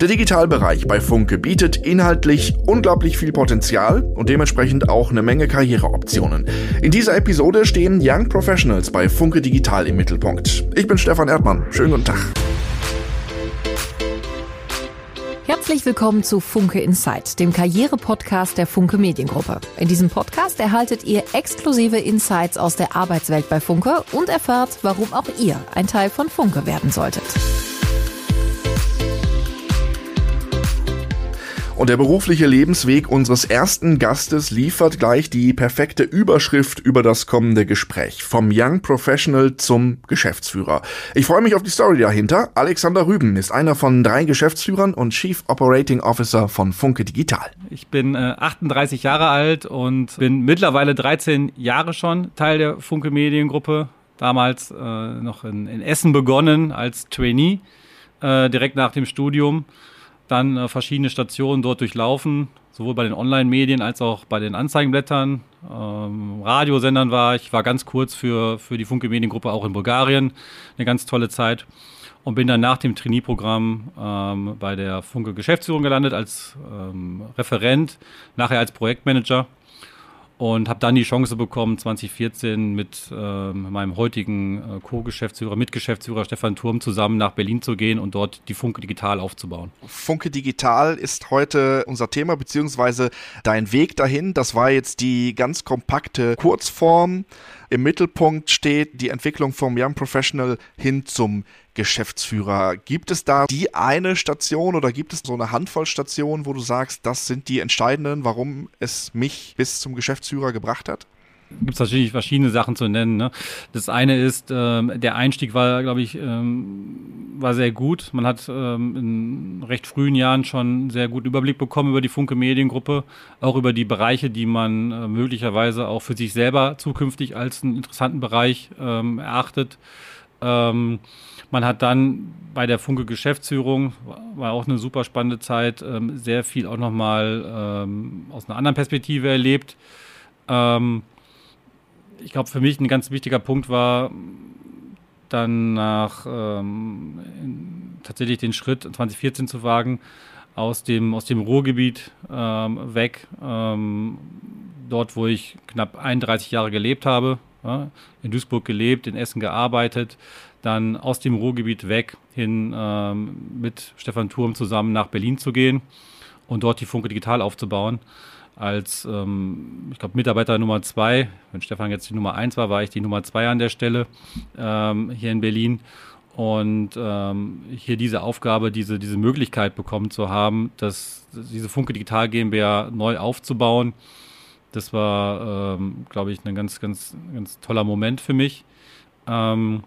Der Digitalbereich bei Funke bietet inhaltlich unglaublich viel Potenzial und dementsprechend auch eine Menge Karriereoptionen. In dieser Episode stehen Young Professionals bei Funke Digital im Mittelpunkt. Ich bin Stefan Erdmann. Schönen guten Tag. Herzlich willkommen zu Funke Insight, dem Karriere-Podcast der Funke Mediengruppe. In diesem Podcast erhaltet ihr exklusive Insights aus der Arbeitswelt bei Funke und erfahrt, warum auch ihr ein Teil von Funke werden solltet. Und der berufliche Lebensweg unseres ersten Gastes liefert gleich die perfekte Überschrift über das kommende Gespräch. Vom Young Professional zum Geschäftsführer. Ich freue mich auf die Story dahinter. Alexander Rüben ist einer von drei Geschäftsführern und Chief Operating Officer von Funke Digital. Ich bin äh, 38 Jahre alt und bin mittlerweile 13 Jahre schon Teil der Funke Mediengruppe. Damals äh, noch in, in, Essen begonnen als Trainee, äh, direkt nach dem Studium dann äh, verschiedene Stationen dort durchlaufen, sowohl bei den Online-Medien als auch bei den Anzeigenblättern. Ähm, Radiosendern war ich, war ganz kurz für, für die Funke Mediengruppe auch in Bulgarien, eine ganz tolle Zeit. Und bin dann nach dem Trainee-Programm ähm, bei der Funke Geschäftsführung gelandet als ähm, Referent, nachher als Projektmanager und habe dann die Chance bekommen, 2014 mit äh, meinem heutigen äh, Co-Geschäftsführer, Mitgeschäftsführer Stefan Turm zusammen nach Berlin zu gehen und dort die Funke Digital aufzubauen. Funke Digital ist heute unser Thema, beziehungsweise dein Weg dahin. Das war jetzt die ganz kompakte Kurzform. Im Mittelpunkt steht die Entwicklung vom Young Professional hin zum Geschäftsführer. Gibt es da die eine Station oder gibt es so eine Handvoll Stationen, wo du sagst, das sind die entscheidenden, warum es mich bis zum Geschäftsführer gebracht hat? Gibt es natürlich verschiedene Sachen zu nennen. Ne? Das eine ist, ähm, der Einstieg war, glaube ich, ähm, war sehr gut. Man hat ähm, in recht frühen Jahren schon sehr guten Überblick bekommen über die Funke Mediengruppe, auch über die Bereiche, die man äh, möglicherweise auch für sich selber zukünftig als einen interessanten Bereich ähm, erachtet. Ähm, man hat dann bei der Funke Geschäftsführung, war auch eine super spannende Zeit, ähm, sehr viel auch nochmal aus einer anderen Perspektive erlebt. Ähm, ich glaube, für mich ein ganz wichtiger Punkt war, dann nach ähm, tatsächlich den Schritt 2014 zu wagen, aus dem, aus dem Ruhrgebiet ähm, weg, ähm, dort, wo ich knapp 31 Jahre gelebt habe, ja, in Duisburg gelebt, in Essen gearbeitet, dann aus dem Ruhrgebiet weg hin ähm, mit Stefan Turm zusammen nach Berlin zu gehen und dort die Funke Digital aufzubauen. Als, ähm, ich glaube, Mitarbeiter Nummer zwei, wenn Stefan jetzt die Nummer eins war, war ich die Nummer zwei an der Stelle ähm, hier in Berlin. Und ähm, hier diese Aufgabe, diese, diese Möglichkeit bekommen zu haben, dass diese Funke Digital GmbH neu aufzubauen, das war, ähm, glaube ich, ein ganz, ganz, ganz toller Moment für mich. Ähm,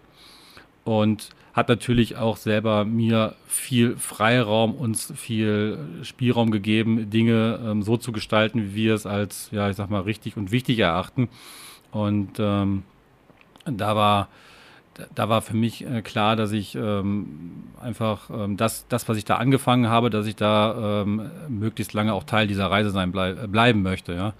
und hat natürlich auch selber mir viel Freiraum, uns viel Spielraum gegeben, Dinge ähm, so zu gestalten, wie wir es als, ja, ich sag mal, richtig und wichtig erachten. Und ähm, da war da war für mich äh, klar, dass ich ähm, einfach ähm, das, das, was ich da angefangen habe, dass ich da ähm, möglichst lange auch Teil dieser Reise sein bleib, bleiben möchte. Ja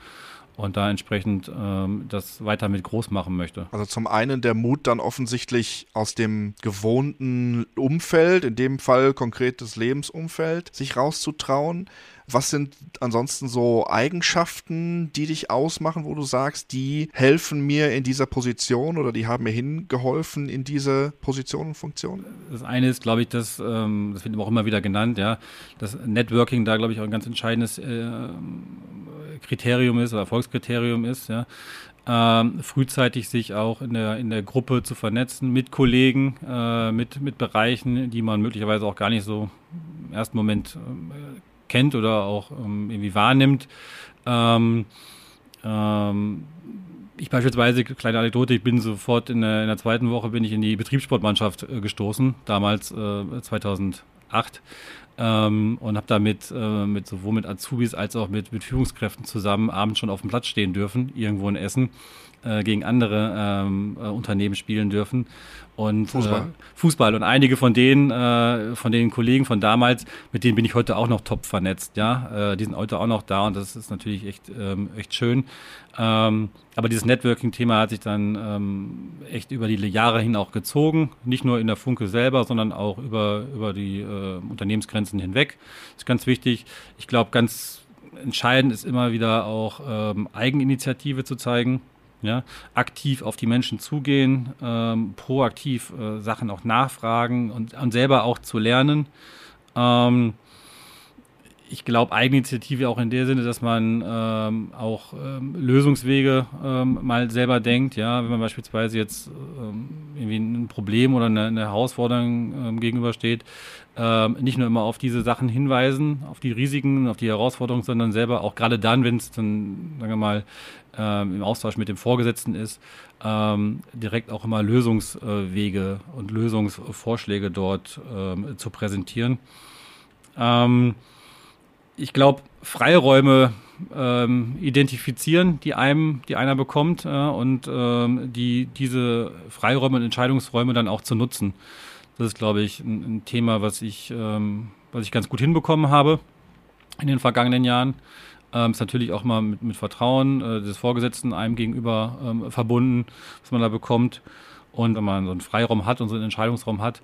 und da entsprechend ähm, das weiter mit groß machen möchte. Also zum einen der Mut dann offensichtlich aus dem gewohnten Umfeld, in dem Fall konkretes Lebensumfeld, sich rauszutrauen. Was sind ansonsten so Eigenschaften, die dich ausmachen, wo du sagst, die helfen mir in dieser Position oder die haben mir hingeholfen in diese Position und Funktion? Das eine ist, glaube ich, das, ähm, das wird auch immer wieder genannt, ja, das Networking da, glaube ich, auch ein ganz entscheidendes äh, Kriterium ist oder Erfolgskriterium ist, ja. Ähm, frühzeitig sich auch in der, in der Gruppe zu vernetzen mit Kollegen, äh, mit, mit Bereichen, die man möglicherweise auch gar nicht so im ersten Moment äh, kennt oder auch ähm, irgendwie wahrnimmt. Ähm, ähm, ich beispielsweise, kleine Anekdote, ich bin sofort in der, in der zweiten Woche bin ich in die Betriebssportmannschaft äh, gestoßen, damals äh, 2008 ähm, und habe damit äh, mit sowohl mit Azubis als auch mit, mit Führungskräften zusammen abends schon auf dem Platz stehen dürfen, irgendwo in Essen. Äh, gegen andere ähm, äh, Unternehmen spielen dürfen. Und Fußball. Äh, Fußball. Und einige von denen, äh, von den Kollegen von damals, mit denen bin ich heute auch noch top vernetzt. Ja, äh, die sind heute auch noch da und das ist natürlich echt, ähm, echt schön. Ähm, aber dieses Networking-Thema hat sich dann ähm, echt über die Jahre hin auch gezogen. Nicht nur in der Funke selber, sondern auch über, über die äh, Unternehmensgrenzen hinweg. Das ist ganz wichtig. Ich glaube, ganz entscheidend ist immer wieder auch ähm, Eigeninitiative zu zeigen ja, aktiv auf die Menschen zugehen, ähm, proaktiv äh, Sachen auch nachfragen und, und, selber auch zu lernen. Ähm, ich glaube, Eigeninitiative auch in der Sinne, dass man ähm, auch ähm, Lösungswege ähm, mal selber denkt. Ja, wenn man beispielsweise jetzt ähm, irgendwie ein Problem oder eine, eine Herausforderung ähm, gegenübersteht, ähm, nicht nur immer auf diese Sachen hinweisen, auf die Risiken, auf die Herausforderungen, sondern selber auch gerade dann, wenn es dann, sagen wir mal, im Austausch mit dem Vorgesetzten ist, direkt auch immer Lösungswege und Lösungsvorschläge dort zu präsentieren. Ähm, ich glaube, Freiräume ähm, identifizieren, die einem, die einer bekommt, äh, und ähm, die diese Freiräume und Entscheidungsräume dann auch zu nutzen. Das ist, glaube ich, ein, ein, Thema, was ich, ähm, was ich ganz gut hinbekommen habe in den vergangenen Jahren. Ähm, ist natürlich auch mal mit, mit Vertrauen äh, des Vorgesetzten einem gegenüber ähm, verbunden, was man da bekommt. Und wenn man so einen Freiraum hat und so einen Entscheidungsraum hat,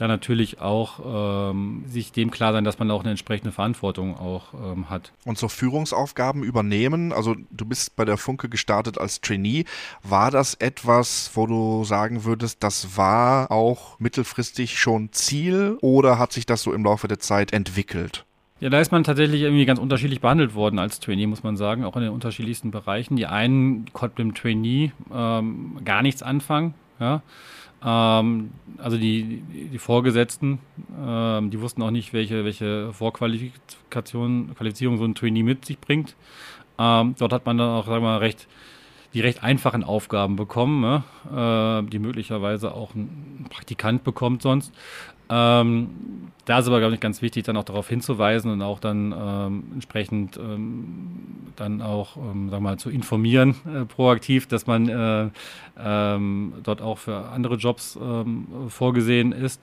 dann natürlich auch ähm, sich dem klar sein, dass man auch eine entsprechende Verantwortung auch ähm, hat. Und so Führungsaufgaben übernehmen, also du bist bei der Funke gestartet als Trainee, war das etwas, wo du sagen würdest, das war auch mittelfristig schon Ziel oder hat sich das so im Laufe der Zeit entwickelt? Ja, da ist man tatsächlich irgendwie ganz unterschiedlich behandelt worden als Trainee, muss man sagen, auch in den unterschiedlichsten Bereichen. Die einen konnten mit dem Trainee ähm, gar nichts anfangen, ja. Ähm, also die, die Vorgesetzten, ähm, die wussten auch nicht, welche, welche Vorqualifikation, Qualifizierung so ein Trainee mit sich bringt. Ähm, dort hat man dann auch, sagen wir mal, recht, die recht einfachen Aufgaben bekommen, ne? äh, die möglicherweise auch ein Praktikant bekommt sonst. Ähm, da ist aber, glaube ich, ganz wichtig, dann auch darauf hinzuweisen und auch dann ähm, entsprechend ähm, dann auch, ähm, wir mal, zu informieren, äh, proaktiv, dass man äh, ähm, dort auch für andere Jobs ähm, vorgesehen ist.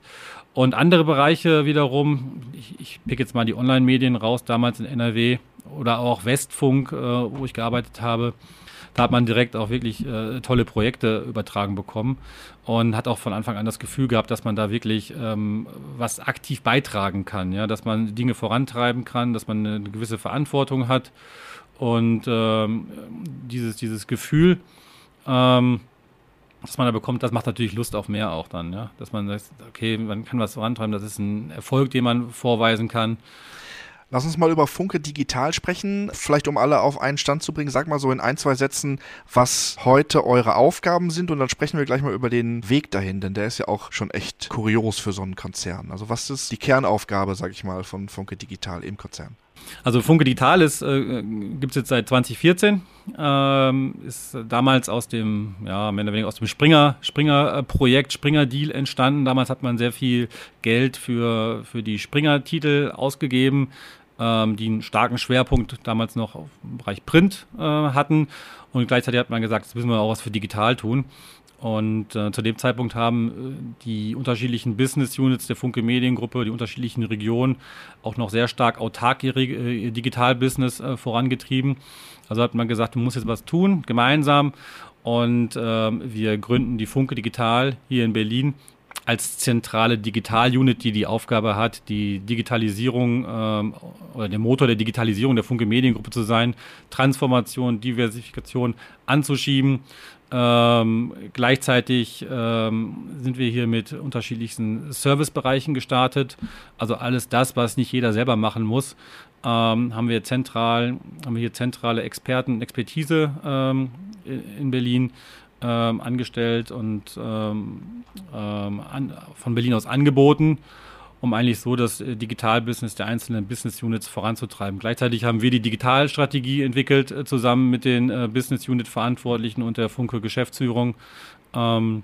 Und andere Bereiche wiederum, ich, ich pick jetzt mal die Online-Medien raus, damals in NRW oder auch Westfunk, äh, wo ich gearbeitet habe, da hat man direkt auch wirklich äh, tolle Projekte übertragen bekommen und hat auch von Anfang an das Gefühl gehabt, dass man da wirklich ähm, was aktiv beitragen kann, ja, dass man Dinge vorantreiben kann, dass man eine gewisse Verantwortung hat und ähm, dieses, dieses Gefühl, ähm, was man da bekommt, das macht natürlich Lust auf mehr auch dann, ja, dass man sagt, okay, man kann was vorantreiben, das ist ein Erfolg, den man vorweisen kann. Lass uns mal über Funke Digital sprechen. Vielleicht um alle auf einen Stand zu bringen, sag mal so in ein, zwei Sätzen, was heute eure Aufgaben sind und dann sprechen wir gleich mal über den Weg dahin, denn der ist ja auch schon echt kurios für so einen Konzern. Also was ist die Kernaufgabe, sag ich mal, von Funke Digital im Konzern? Also Funke Digital ist, äh, gibt es jetzt seit 2014. Ähm, ist damals aus dem, ja, mehr oder weniger aus dem Springer, Springer-Projekt, Springer-Deal entstanden. Damals hat man sehr viel Geld für, für die Springer-Titel ausgegeben ähm, die einen starken Schwerpunkt damals noch dem Bereich Print äh, hatten. Und gleichzeitig hat man gesagt, jetzt müssen wir auch was für digital tun. Und äh, zu dem Zeitpunkt haben äh, die unterschiedlichen Business Units der Funke Mediengruppe, die unterschiedlichen Regionen auch noch sehr stark autark ihr äh, Digital-Business äh, vorangetrieben. Also hat man gesagt, man muss jetzt was tun, gemeinsam. Und ähm, wir gründen die Funke Digital hier in Berlin als zentrale Digital-Unit, die die Aufgabe hat, die Digitalisierung ähm, oder der Motor der Digitalisierung der Funke Mediengruppe zu sein, Transformation, Diversifikation anzuschieben. Ähm, gleichzeitig ähm, sind wir hier mit unterschiedlichsten Servicebereichen gestartet. Also alles das, was nicht jeder selber machen muss, ähm, haben wir zentral, haben wir hier zentrale Experten, Expertise ähm, in Berlin ähm, angestellt und ähm, ähm, an, von Berlin aus angeboten, um eigentlich so das äh, Digitalbusiness der einzelnen Business Units voranzutreiben. Gleichzeitig haben wir die Digitalstrategie entwickelt, äh, zusammen mit den äh, Business Unit Verantwortlichen und der Funke Geschäftsführung ähm,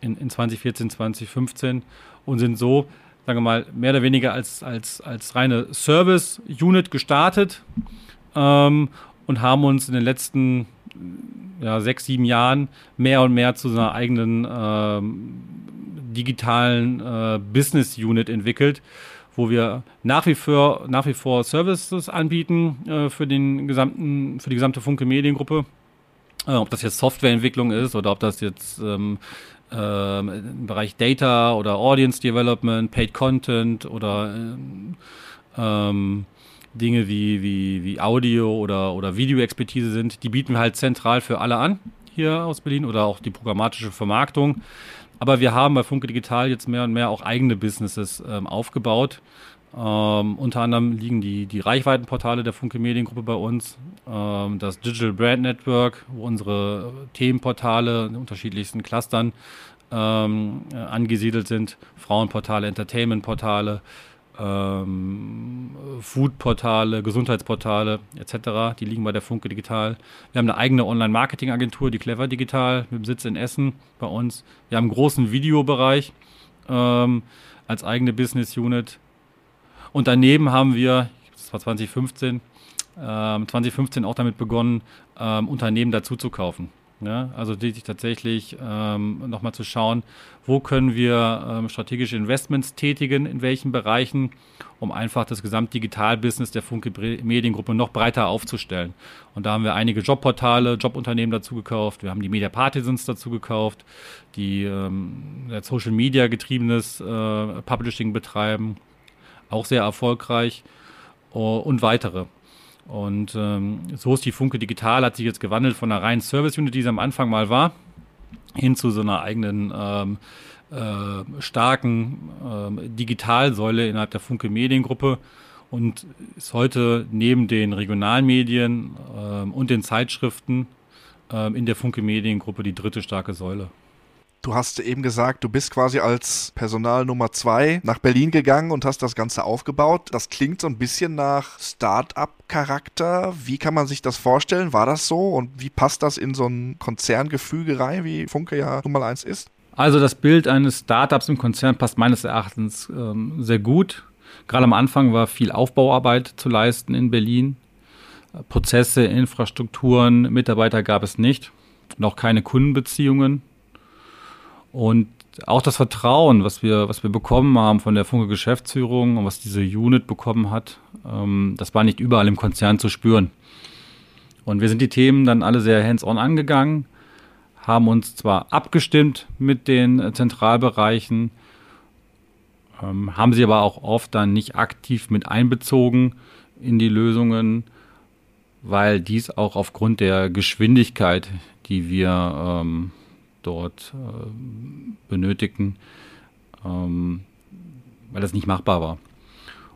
in, in 2014, 2015 und sind so, sagen wir mal, mehr oder weniger als, als, als reine Service-Unit gestartet ähm, und haben uns in den letzten ja, sechs, sieben Jahren mehr und mehr zu einer eigenen ähm, digitalen äh, Business Unit entwickelt, wo wir nach wie vor, nach wie vor Services anbieten äh, für, den gesamten, für die gesamte Funke Mediengruppe. Äh, ob das jetzt Softwareentwicklung ist oder ob das jetzt ähm, ähm, im Bereich Data oder Audience Development, Paid Content oder ähm, ähm, Dinge wie, wie, wie Audio oder, oder Videoexpertise sind, die bieten wir halt zentral für alle an hier aus Berlin oder auch die programmatische Vermarktung. Aber wir haben bei Funke Digital jetzt mehr und mehr auch eigene Businesses ähm, aufgebaut. Ähm, unter anderem liegen die, die Reichweitenportale der Funke Mediengruppe bei uns, ähm, das Digital Brand Network, wo unsere Themenportale in unterschiedlichsten Clustern ähm, äh, angesiedelt sind, Frauenportale, Entertainmentportale, ähm, Foodportale, Gesundheitsportale etc. Die liegen bei der Funke Digital. Wir haben eine eigene Online-Marketing-Agentur, die Clever Digital, mit Sitz in Essen bei uns. Wir haben einen großen Videobereich ähm, als eigene Business Unit. Und daneben haben wir, das war 2015, ähm, 2015 auch damit begonnen, ähm, Unternehmen dazu zu kaufen. Ja, also tatsächlich ähm, nochmal zu schauen, wo können wir ähm, strategische Investments tätigen, in welchen Bereichen, um einfach das Gesamtdigital-Business der Funke Mediengruppe noch breiter aufzustellen. Und da haben wir einige Jobportale, Jobunternehmen dazu gekauft, wir haben die Media Partisans dazu gekauft, die ähm, Social Media getriebenes äh, Publishing betreiben, auch sehr erfolgreich uh, und weitere. Und ähm, so ist die Funke Digital, hat sich jetzt gewandelt von einer reinen Service-Unit, die sie am Anfang mal war, hin zu so einer eigenen ähm, äh, starken ähm, Digitalsäule innerhalb der Funke Mediengruppe und ist heute neben den Regionalmedien ähm, und den Zeitschriften ähm, in der Funke Mediengruppe die dritte starke Säule. Du hast eben gesagt, du bist quasi als Personal Nummer zwei nach Berlin gegangen und hast das Ganze aufgebaut. Das klingt so ein bisschen nach Start-up-Charakter. Wie kann man sich das vorstellen? War das so? Und wie passt das in so ein Konzerngefüge rein, wie Funke ja Nummer eins ist? Also das Bild eines Startups im Konzern passt meines Erachtens ähm, sehr gut. Gerade am Anfang war viel Aufbauarbeit zu leisten in Berlin. Prozesse, Infrastrukturen, Mitarbeiter gab es nicht. Noch keine Kundenbeziehungen. Und auch das Vertrauen, was wir, was wir bekommen haben von der Funke Geschäftsführung und was diese Unit bekommen hat, ähm, das war nicht überall im Konzern zu spüren. Und wir sind die Themen dann alle sehr hands-on angegangen, haben uns zwar abgestimmt mit den Zentralbereichen, ähm, haben sie aber auch oft dann nicht aktiv mit einbezogen in die Lösungen, weil dies auch aufgrund der Geschwindigkeit, die wir ähm, dort äh, benötigten, ähm, weil das nicht machbar war.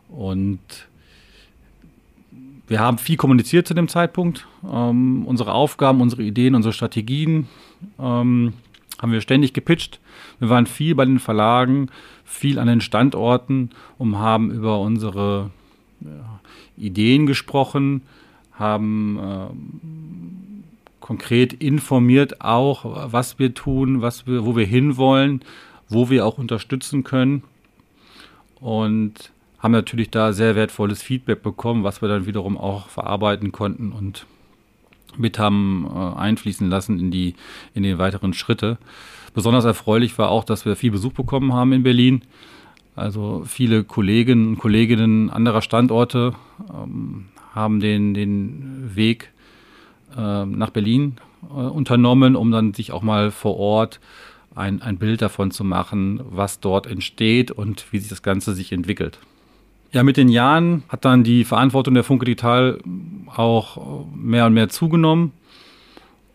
Und wir haben viel kommuniziert zu dem Zeitpunkt. Ähm, unsere Aufgaben, unsere Ideen, unsere Strategien ähm, haben wir ständig gepitcht. Wir waren viel bei den Verlagen, viel an den Standorten und haben über unsere Ideen gesprochen, haben konkret informiert auch, was wir tun, was wir, wo wir hinwollen, wo wir auch unterstützen können. Und haben natürlich da sehr wertvolles Feedback bekommen, was wir dann wiederum auch verarbeiten konnten und mit haben äh, einfließen lassen in die, in die weiteren Schritte. Besonders erfreulich war auch, dass wir viel Besuch bekommen haben in Berlin. Also viele Kolleginnen und Kolleginnen anderer Standorte ähm, haben den, den Weg äh, nach Berlin äh, unternommen, um dann sich auch mal vor Ort ein, ein Bild davon zu machen, was dort entsteht und wie sich das Ganze sich entwickelt. Ja, mit den Jahren hat dann die Verantwortung der Funke Digital auch mehr und mehr zugenommen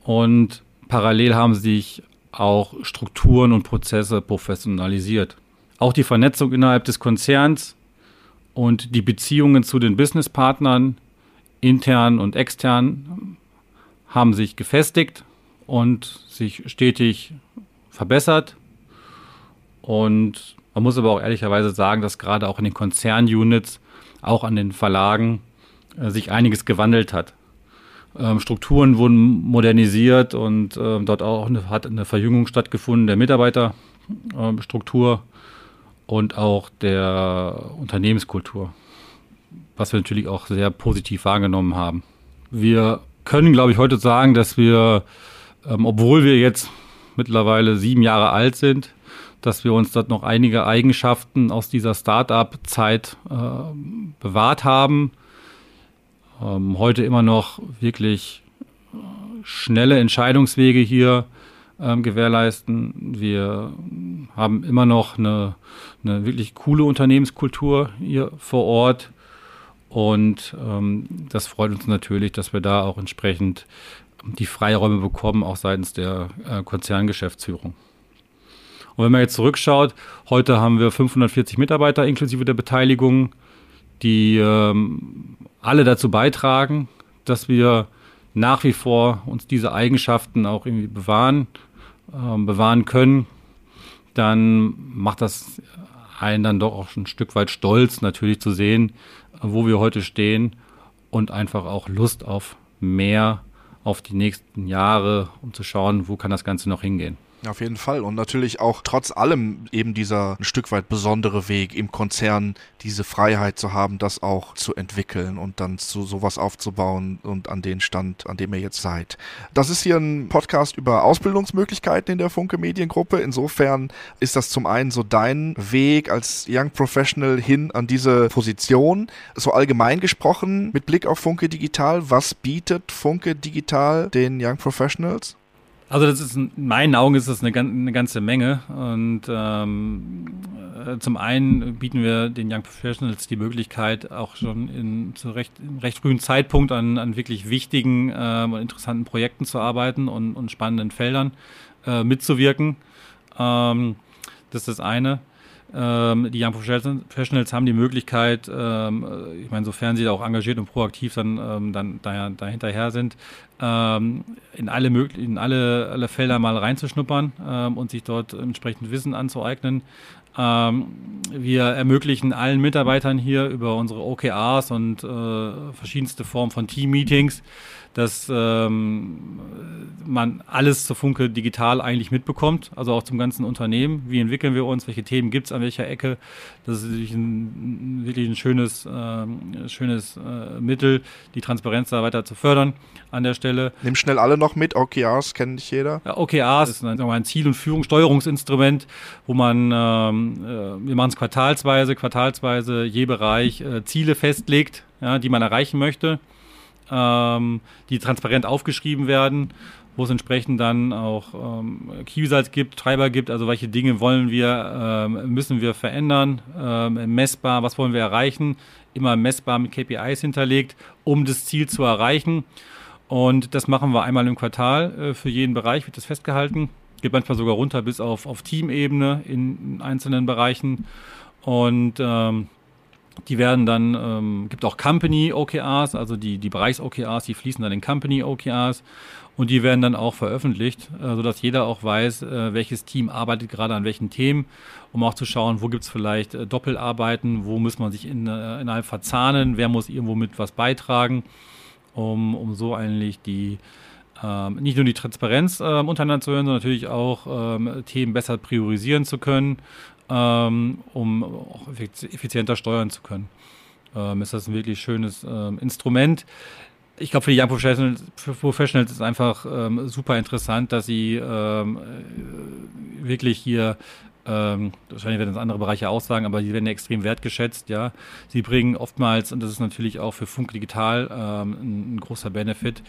und parallel haben sich auch Strukturen und Prozesse professionalisiert. Auch die Vernetzung innerhalb des Konzerns und die Beziehungen zu den Businesspartnern, intern und extern, haben sich gefestigt und sich stetig verbessert. Und man muss aber auch ehrlicherweise sagen, dass gerade auch in den Konzernunits, auch an den Verlagen, äh, sich einiges gewandelt hat. Ähm, Strukturen wurden modernisiert und äh, dort auch eine, hat eine Verjüngung stattgefunden der Mitarbeiterstruktur und auch der Unternehmenskultur, was wir natürlich auch sehr positiv wahrgenommen haben. Wir können, glaube ich, heute sagen, dass wir ähm, obwohl wir jetzt mittlerweile sieben Jahre alt sind, dass wir uns dort noch einige Eigenschaften aus dieser Start-up-Zeit äh, bewahrt haben. Ähm, heute immer noch wirklich äh, schnelle Entscheidungswege hier ähm, gewährleisten. Wir haben immer noch eine, eine wirklich coole Unternehmenskultur hier vor Ort. Und ähm, das freut uns natürlich, dass wir da auch entsprechend die Freiräume bekommen, auch seitens der äh, Konzerngeschäftsführung. Und wenn man jetzt zurückschaut, heute haben wir 540 Mitarbeiter inklusive der Beteiligung, die ähm, alle dazu beitragen, dass wir nach wie vor uns diese Eigenschaften auch irgendwie bewahren, äh, bewahren können, dann macht das einen dann doch auch ein Stück weit stolz, natürlich zu sehen, wo wir heute stehen und einfach auch Lust auf mehr, auf die nächsten Jahre, um zu schauen, wo kann das Ganze noch hingehen. Auf jeden Fall. Und natürlich auch trotz allem eben dieser ein Stück weit besondere Weg im Konzern, diese Freiheit zu haben, das auch zu entwickeln und dann zu sowas aufzubauen und an den Stand, an dem ihr jetzt seid. Das ist hier ein Podcast über Ausbildungsmöglichkeiten in der Funke Mediengruppe. Insofern ist das zum einen so dein Weg als Young Professional hin an diese Position. So allgemein gesprochen mit Blick auf Funke Digital, was bietet Funke Digital den Young Professionals? Also das ist in meinen Augen ist das eine, eine ganze Menge. Und ähm, äh, zum einen bieten wir den Young Professionals die Möglichkeit, auch schon in, zu recht, in recht frühen Zeitpunkt an, an wirklich wichtigen äh, und interessanten Projekten zu arbeiten und, und spannenden Feldern äh, mitzuwirken. Ähm, das ist das eine. Ähm, die Young Professionals haben die Möglichkeit, ähm, ich meine, sofern sie da auch engagiert und proaktiv dann, ähm, dann daher, dahinterher sind, ähm, in, alle, in alle, alle Felder mal reinzuschnuppern ähm, und sich dort entsprechend Wissen anzueignen. Ähm, wir ermöglichen allen Mitarbeitern hier über unsere OKRs und äh, verschiedenste Formen von Team-Meetings dass ähm, man alles zur Funke digital eigentlich mitbekommt, also auch zum ganzen Unternehmen. Wie entwickeln wir uns, welche Themen gibt es an welcher Ecke? Das ist wirklich ein, wirklich ein schönes, äh, schönes äh, Mittel, die Transparenz da weiter zu fördern an der Stelle. Nimm schnell alle noch mit, OKRs kennt nicht jeder. Ja, OKRs ist ein, ein Ziel- und Führungssteuerungsinstrument, wo man, ähm, äh, wir machen es quartalsweise, quartalsweise je Bereich äh, Ziele festlegt, ja, die man erreichen möchte ähm, die transparent aufgeschrieben werden, wo es entsprechend dann auch ähm, Key-Results gibt, Treiber gibt, also welche Dinge wollen wir, ähm, müssen wir verändern, ähm, messbar, was wollen wir erreichen, immer messbar mit KPIs hinterlegt, um das Ziel zu erreichen. Und das machen wir einmal im Quartal äh, für jeden Bereich, wird das festgehalten. Geht manchmal sogar runter bis auf, auf Teamebene in, in einzelnen Bereichen. Und ähm, die werden dann, ähm, gibt auch Company OKRs, also die, die Bereichs-OKRs, die fließen dann in Company OKRs und die werden dann auch veröffentlicht, äh, sodass jeder auch weiß, äh, welches Team arbeitet gerade an welchen Themen, um auch zu schauen, wo gibt es vielleicht Doppelarbeiten, wo muss man sich in, innerhalb verzahnen, wer muss irgendwo mit was beitragen, um, um so eigentlich die ähm, nicht nur die Transparenz äh, untereinander zu hören, sondern natürlich auch ähm, Themen besser priorisieren zu können ähm, um auch effizienter steuern zu können. Ähm, ist das ein wirklich schönes ähm, Instrument. Ich glaube, für die Young Professionals, Professionals ist einfach ähm, super interessant, dass sie ähm, äh, wirklich hier ähm, wahrscheinlich werden das andere Bereiche aussagen, aber sie werden extrem wertgeschätzt, ja. Sie bringen oftmals, und das ist natürlich auch für Funk Digital ähm, ein, ein, großer Benefit,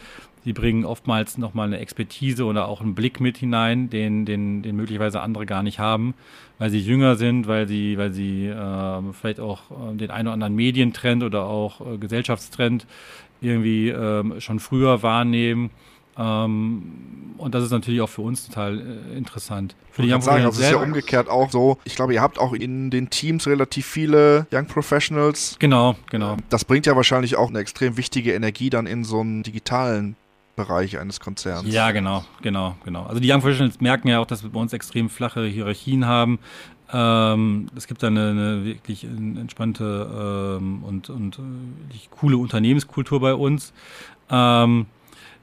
sie bringen oftmals nochmal eine Expertise oder auch einen Blick mit hinein, den, den, den möglicherweise andere gar nicht haben, weil sie jünger sind, weil sie, weil sie äh, vielleicht auch äh, den einen oder anderen Medientrend oder auch äh, Gesellschaftstrend irgendwie ähm, schon früher wahrnehmen ähm, und das ist natürlich auch für uns total äh, interessant. Für die Young sagen, also es ist ja umgekehrt auch so. Ich glaube, ihr habt auch in den Teams relativ viele Young Professionals. Genau, genau. Das bringt ja wahrscheinlich auch eine extrem wichtige Energie dann in so einen digitalen Bereich eines Konzerns. Ja, genau, genau, genau. Also die Young Professionals merken ja auch, dass wir bei uns extrem flache Hierarchien haben. Ähm, es gibt da eine, eine wirklich entspannte ähm, und, und äh, coole Unternehmenskultur bei uns. Ähm,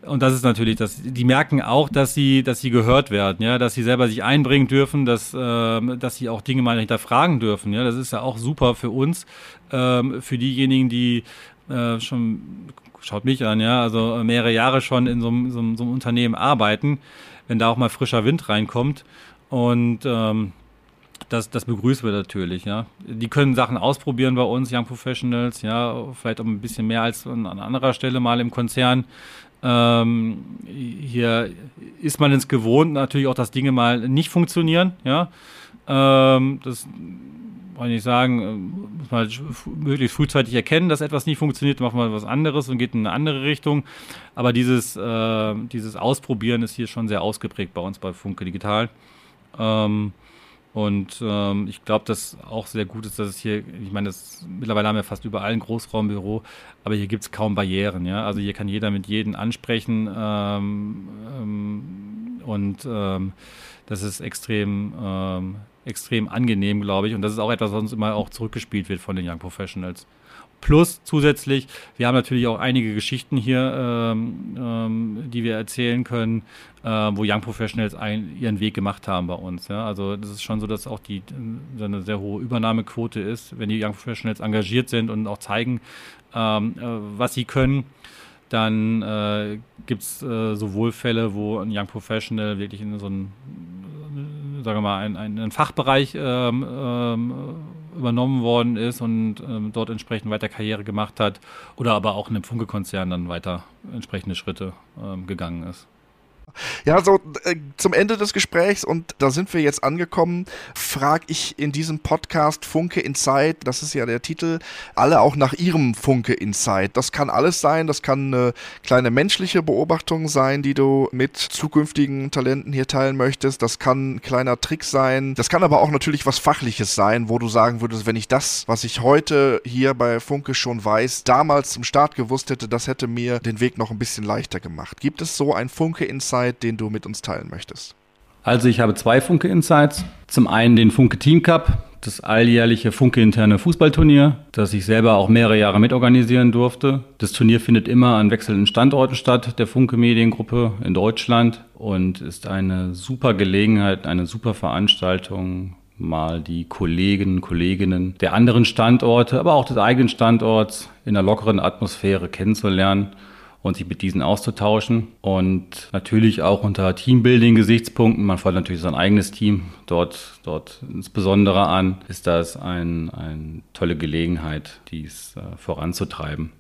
und das ist natürlich, dass die merken auch, dass sie, dass sie gehört werden, ja, dass sie selber sich einbringen dürfen, dass, äh, dass sie auch Dinge mal hinterfragen dürfen. Ja, das ist ja auch super für uns, ähm, für diejenigen, die äh, schon, schaut mich an, ja, also mehrere Jahre schon in so, so, so einem Unternehmen arbeiten, wenn da auch mal frischer Wind reinkommt. Und ähm, das, das begrüßen wir natürlich, ja. Die können Sachen ausprobieren bei uns, Young Professionals, ja, vielleicht auch ein bisschen mehr als an, an anderer Stelle mal im Konzern. Ähm, hier ist man es gewohnt, natürlich auch, dass Dinge mal nicht funktionieren, ja. Ähm, das wollte ich sagen, äh, muss man halt möglichst frühzeitig erkennen, dass etwas nicht funktioniert, macht man was anderes und geht in eine andere Richtung. Aber dieses, äh, dieses Ausprobieren ist hier schon sehr ausgeprägt bei uns bei Funke Digital. Ähm, und ähm, ich glaube, dass auch sehr gut ist, dass es hier, ich meine, mittlerweile haben wir fast überall ein Großraumbüro, aber hier gibt es kaum Barrieren, ja. Also hier kann jeder mit jedem ansprechen ähm, ähm, und ähm, das ist extrem, ähm, extrem angenehm, glaube ich. Und das ist auch etwas, was uns immer auch zurückgespielt wird von den Young Professionals. Plus zusätzlich, wir haben natürlich auch einige Geschichten hier, ähm, ähm, die wir erzählen können, äh, wo Young Professionals ein, ihren Weg gemacht haben bei uns. Ja? Also das ist schon so, dass auch die äh, eine sehr hohe Übernahmequote ist, wenn die Young Professionals engagiert sind und auch zeigen, ähm, äh, was sie können. Dann äh, gibt es äh, sowohl Fälle, wo ein Young Professional wirklich in so einen sagen wir mal, ein, ein, Fachbereich ähm, ähm, übernommen worden ist und ähm, dort entsprechend weiter Karriere gemacht hat oder aber auch in einem Funke-Konzern dann weiter entsprechende Schritte ähm, gegangen ist. Ja, so äh, zum Ende des Gesprächs und da sind wir jetzt angekommen, frage ich in diesem Podcast Funke Inside, das ist ja der Titel, alle auch nach ihrem Funke Inside. Das kann alles sein, das kann eine kleine menschliche Beobachtung sein, die du mit zukünftigen Talenten hier teilen möchtest. Das kann ein kleiner Trick sein. Das kann aber auch natürlich was Fachliches sein, wo du sagen würdest, wenn ich das, was ich heute hier bei Funke schon weiß, damals zum Start gewusst hätte, das hätte mir den Weg noch ein bisschen leichter gemacht. Gibt es so ein Funke Inside? Insight, den du mit uns teilen möchtest? Also ich habe zwei Funke Insights. Zum einen den Funke Team Cup, das alljährliche Funke interne Fußballturnier, das ich selber auch mehrere Jahre mitorganisieren durfte. Das Turnier findet immer an wechselnden Standorten statt, der Funke Mediengruppe in Deutschland und ist eine super Gelegenheit, eine super Veranstaltung, mal die Kollegen, Kolleginnen der anderen Standorte, aber auch des eigenen Standorts in einer lockeren Atmosphäre kennenzulernen und sich mit diesen auszutauschen. Und natürlich auch unter Teambuilding-Gesichtspunkten, man fordert natürlich sein eigenes Team dort, dort insbesondere an, ist das eine ein tolle Gelegenheit, dies äh, voranzutreiben.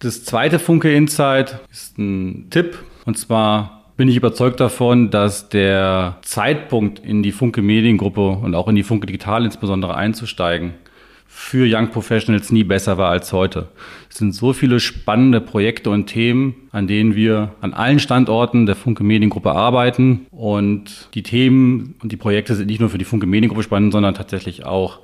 Das zweite Funke Insight ist ein Tipp, und zwar bin ich überzeugt davon, dass der Zeitpunkt in die Funke Mediengruppe und auch in die Funke Digital insbesondere einzusteigen für Young Professionals nie besser war als heute. Es sind so viele spannende Projekte und Themen, an denen wir an allen Standorten der Funke Mediengruppe arbeiten. Und die Themen und die Projekte sind nicht nur für die Funke Mediengruppe spannend, sondern tatsächlich auch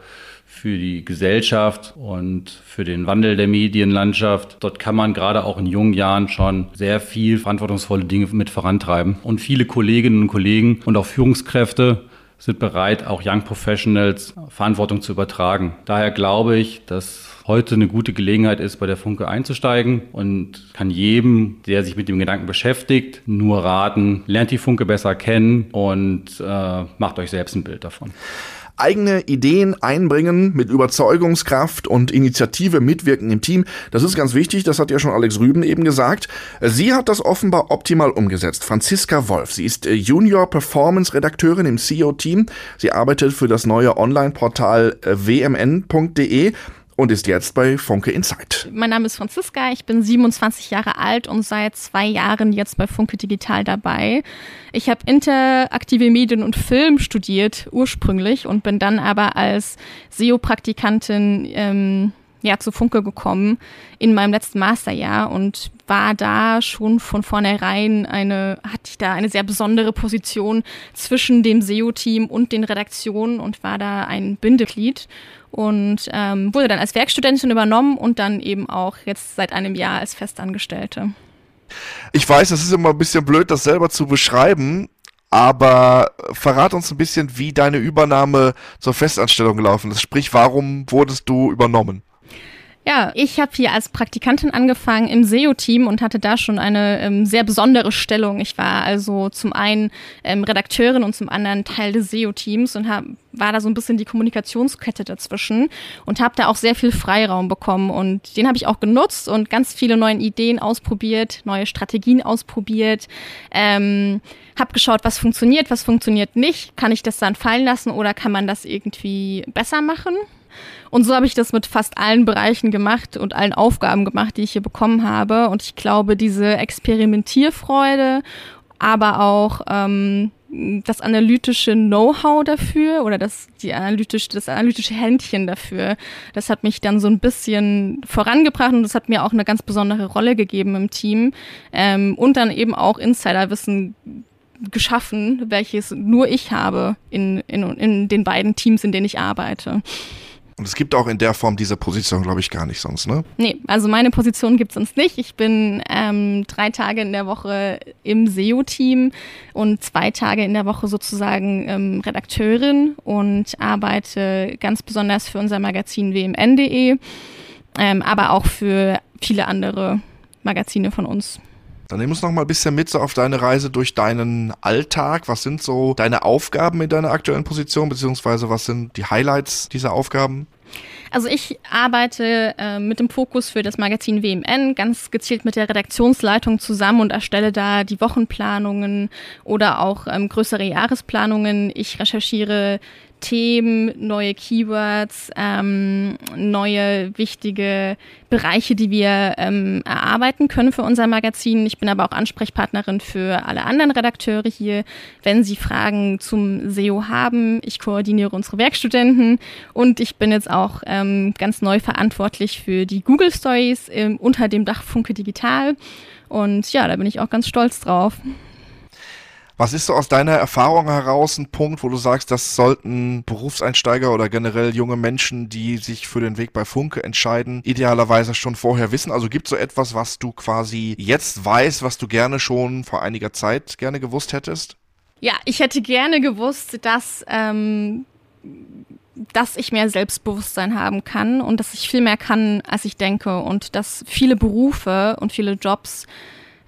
für die Gesellschaft und für den Wandel der Medienlandschaft. Dort kann man gerade auch in jungen Jahren schon sehr viel verantwortungsvolle Dinge mit vorantreiben. Und viele Kolleginnen und Kollegen und auch Führungskräfte sind bereit, auch Young Professionals Verantwortung zu übertragen. Daher glaube ich, dass heute eine gute Gelegenheit ist, bei der Funke einzusteigen und kann jedem, der sich mit dem Gedanken beschäftigt, nur raten, lernt die Funke besser kennen und äh, macht euch selbst ein Bild davon eigene Ideen einbringen, mit Überzeugungskraft und Initiative mitwirken im Team. Das ist ganz wichtig, das hat ja schon Alex Rüben eben gesagt. Sie hat das offenbar optimal umgesetzt. Franziska Wolf, sie ist äh, Junior Performance Redakteurin im CEO-Team. Sie arbeitet für das neue Online-Portal äh, wmn.de und ist jetzt bei Funke Insight. Mein Name ist Franziska, ich bin 27 Jahre alt und seit zwei Jahren jetzt bei Funke Digital dabei. Ich habe interaktive Medien und Film studiert ursprünglich und bin dann aber als SEO-Praktikantin ähm, ja, zu Funke gekommen in meinem letzten Masterjahr und war da schon von vornherein eine, hatte ich da eine sehr besondere Position zwischen dem SEO-Team und den Redaktionen und war da ein Bindeglied und ähm, wurde dann als Werkstudentin übernommen und dann eben auch jetzt seit einem Jahr als Festangestellte. Ich weiß, es ist immer ein bisschen blöd, das selber zu beschreiben, aber verrat uns ein bisschen, wie deine Übernahme zur Festanstellung gelaufen ist. Sprich, warum wurdest du übernommen? Ja, ich habe hier als Praktikantin angefangen im SEO-Team und hatte da schon eine ähm, sehr besondere Stellung. Ich war also zum einen ähm, Redakteurin und zum anderen Teil des SEO-Teams und hab, war da so ein bisschen die Kommunikationskette dazwischen und habe da auch sehr viel Freiraum bekommen und den habe ich auch genutzt und ganz viele neue Ideen ausprobiert, neue Strategien ausprobiert. Ähm, habe geschaut, was funktioniert, was funktioniert nicht. Kann ich das dann fallen lassen oder kann man das irgendwie besser machen? Und so habe ich das mit fast allen Bereichen gemacht und allen Aufgaben gemacht, die ich hier bekommen habe. Und ich glaube, diese Experimentierfreude, aber auch ähm, das analytische Know-how dafür oder das, die analytisch, das analytische Händchen dafür, das hat mich dann so ein bisschen vorangebracht und das hat mir auch eine ganz besondere Rolle gegeben im Team ähm, und dann eben auch Insiderwissen geschaffen, welches nur ich habe in, in, in den beiden Teams, in denen ich arbeite. Und es gibt auch in der Form diese Position, glaube ich, gar nicht sonst, ne? Nee, also meine Position gibt es sonst nicht. Ich bin ähm, drei Tage in der Woche im SEO-Team und zwei Tage in der Woche sozusagen ähm, Redakteurin und arbeite ganz besonders für unser Magazin wmn.de, ähm, aber auch für viele andere Magazine von uns. Dann nimm uns noch mal ein bisschen mit so auf deine Reise durch deinen Alltag. Was sind so deine Aufgaben in deiner aktuellen Position, beziehungsweise was sind die Highlights dieser Aufgaben? Also ich arbeite äh, mit dem Fokus für das Magazin WMN ganz gezielt mit der Redaktionsleitung zusammen und erstelle da die Wochenplanungen oder auch ähm, größere Jahresplanungen. Ich recherchiere Themen, neue Keywords, ähm, neue wichtige Bereiche, die wir ähm, erarbeiten können für unser Magazin. Ich bin aber auch Ansprechpartnerin für alle anderen Redakteure hier, wenn sie Fragen zum SEO haben. Ich koordiniere unsere Werkstudenten und ich bin jetzt auch ähm, ganz neu verantwortlich für die Google Stories ähm, unter dem Dach Funke Digital. Und ja, da bin ich auch ganz stolz drauf. Was ist so aus deiner Erfahrung heraus ein Punkt, wo du sagst, das sollten Berufseinsteiger oder generell junge Menschen, die sich für den Weg bei Funke entscheiden, idealerweise schon vorher wissen? Also gibt es so etwas, was du quasi jetzt weißt, was du gerne schon vor einiger Zeit gerne gewusst hättest? Ja, ich hätte gerne gewusst, dass ähm, dass ich mehr Selbstbewusstsein haben kann und dass ich viel mehr kann, als ich denke und dass viele Berufe und viele Jobs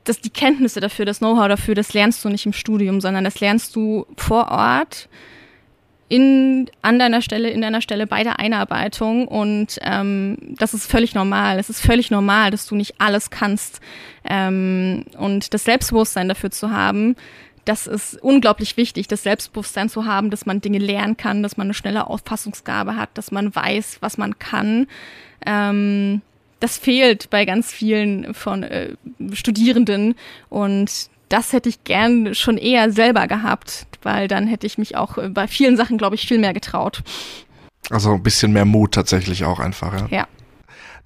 dass die Kenntnisse dafür, das Know-how dafür, das lernst du nicht im Studium, sondern das lernst du vor Ort in, an deiner Stelle, in deiner Stelle bei der Einarbeitung und ähm, das ist völlig normal. Es ist völlig normal, dass du nicht alles kannst ähm, und das Selbstbewusstsein dafür zu haben, das ist unglaublich wichtig, das Selbstbewusstsein zu haben, dass man Dinge lernen kann, dass man eine schnelle Auffassungsgabe hat, dass man weiß, was man kann. Ähm, das fehlt bei ganz vielen von äh, Studierenden und das hätte ich gern schon eher selber gehabt, weil dann hätte ich mich auch äh, bei vielen Sachen, glaube ich, viel mehr getraut. Also ein bisschen mehr Mut tatsächlich auch einfach. Ja. ja.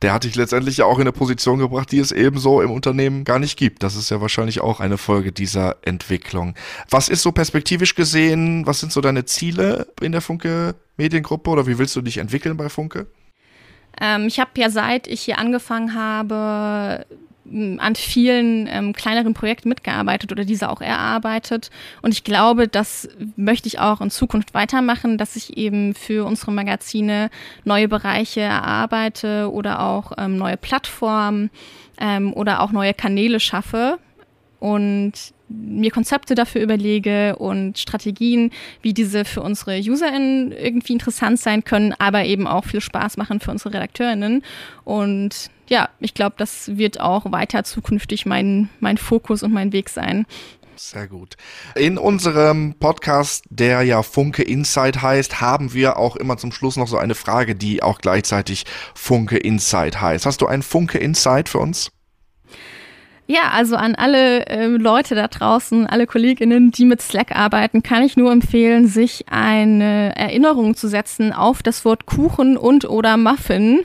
Der hat dich letztendlich ja auch in eine Position gebracht, die es ebenso im Unternehmen gar nicht gibt. Das ist ja wahrscheinlich auch eine Folge dieser Entwicklung. Was ist so perspektivisch gesehen, was sind so deine Ziele in der Funke Mediengruppe oder wie willst du dich entwickeln bei Funke? Ähm, ich habe ja seit ich hier angefangen habe, an vielen ähm, kleineren Projekten mitgearbeitet oder diese auch erarbeitet. Und ich glaube, das möchte ich auch in Zukunft weitermachen, dass ich eben für unsere Magazine neue Bereiche erarbeite oder auch ähm, neue Plattformen ähm, oder auch neue Kanäle schaffe. Und mir Konzepte dafür überlege und Strategien, wie diese für unsere UserInnen irgendwie interessant sein können, aber eben auch viel Spaß machen für unsere RedakteurInnen. Und ja, ich glaube, das wird auch weiter zukünftig mein, mein Fokus und mein Weg sein. Sehr gut. In unserem Podcast, der ja Funke Insight heißt, haben wir auch immer zum Schluss noch so eine Frage, die auch gleichzeitig Funke Insight heißt. Hast du einen Funke Insight für uns? Ja, also an alle äh, Leute da draußen, alle Kolleginnen, die mit Slack arbeiten, kann ich nur empfehlen, sich eine Erinnerung zu setzen auf das Wort Kuchen und oder Muffin.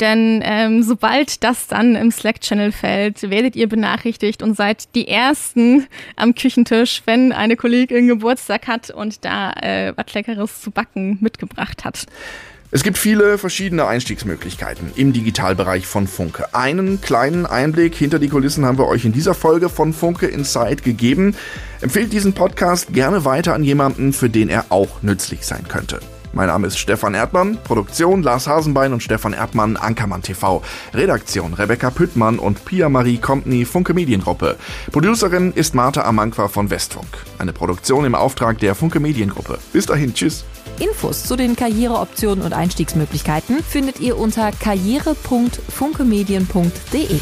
Denn ähm, sobald das dann im Slack-Channel fällt, werdet ihr benachrichtigt und seid die Ersten am Küchentisch, wenn eine Kollegin Geburtstag hat und da äh, was Leckeres zu backen mitgebracht hat. Es gibt viele verschiedene Einstiegsmöglichkeiten im Digitalbereich von Funke. Einen kleinen Einblick hinter die Kulissen haben wir euch in dieser Folge von Funke Insight gegeben. Empfehlt diesen Podcast gerne weiter an jemanden, für den er auch nützlich sein könnte. Mein Name ist Stefan Erdmann, Produktion Lars Hasenbein und Stefan Erdmann, Ankermann TV. Redaktion Rebecca Püttmann und Pia Marie Company, Funke Mediengruppe. Producerin ist Martha Amankwa von Westfunk. Eine Produktion im Auftrag der Funke Mediengruppe. Bis dahin, tschüss. Infos zu den Karriereoptionen und Einstiegsmöglichkeiten findet ihr unter karriere.funkemedien.de.